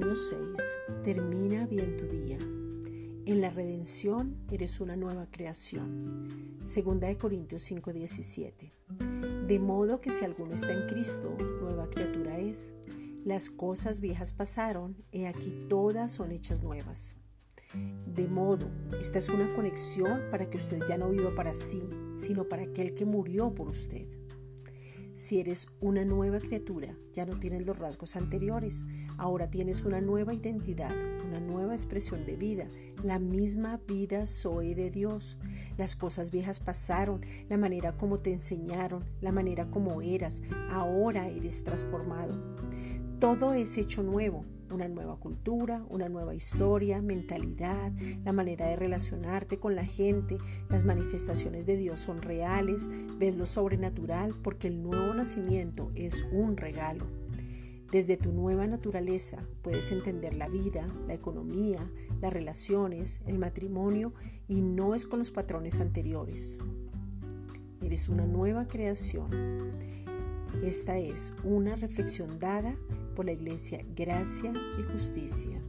6. Termina bien tu día. En la redención eres una nueva creación. Segunda de Corintios 5:17. De modo que si alguno está en Cristo, nueva criatura es. Las cosas viejas pasaron, he aquí todas son hechas nuevas. De modo, esta es una conexión para que usted ya no viva para sí, sino para aquel que murió por usted. Si eres una nueva criatura, ya no tienes los rasgos anteriores, ahora tienes una nueva identidad, una nueva expresión de vida, la misma vida soy de Dios. Las cosas viejas pasaron, la manera como te enseñaron, la manera como eras, ahora eres transformado. Todo es hecho nuevo, una nueva cultura, una nueva historia, mentalidad, la manera de relacionarte con la gente, las manifestaciones de Dios son reales, ves lo sobrenatural porque el nuevo nacimiento es un regalo. Desde tu nueva naturaleza puedes entender la vida, la economía, las relaciones, el matrimonio y no es con los patrones anteriores. Eres una nueva creación. Esta es una reflexión dada por la Iglesia Gracia y Justicia.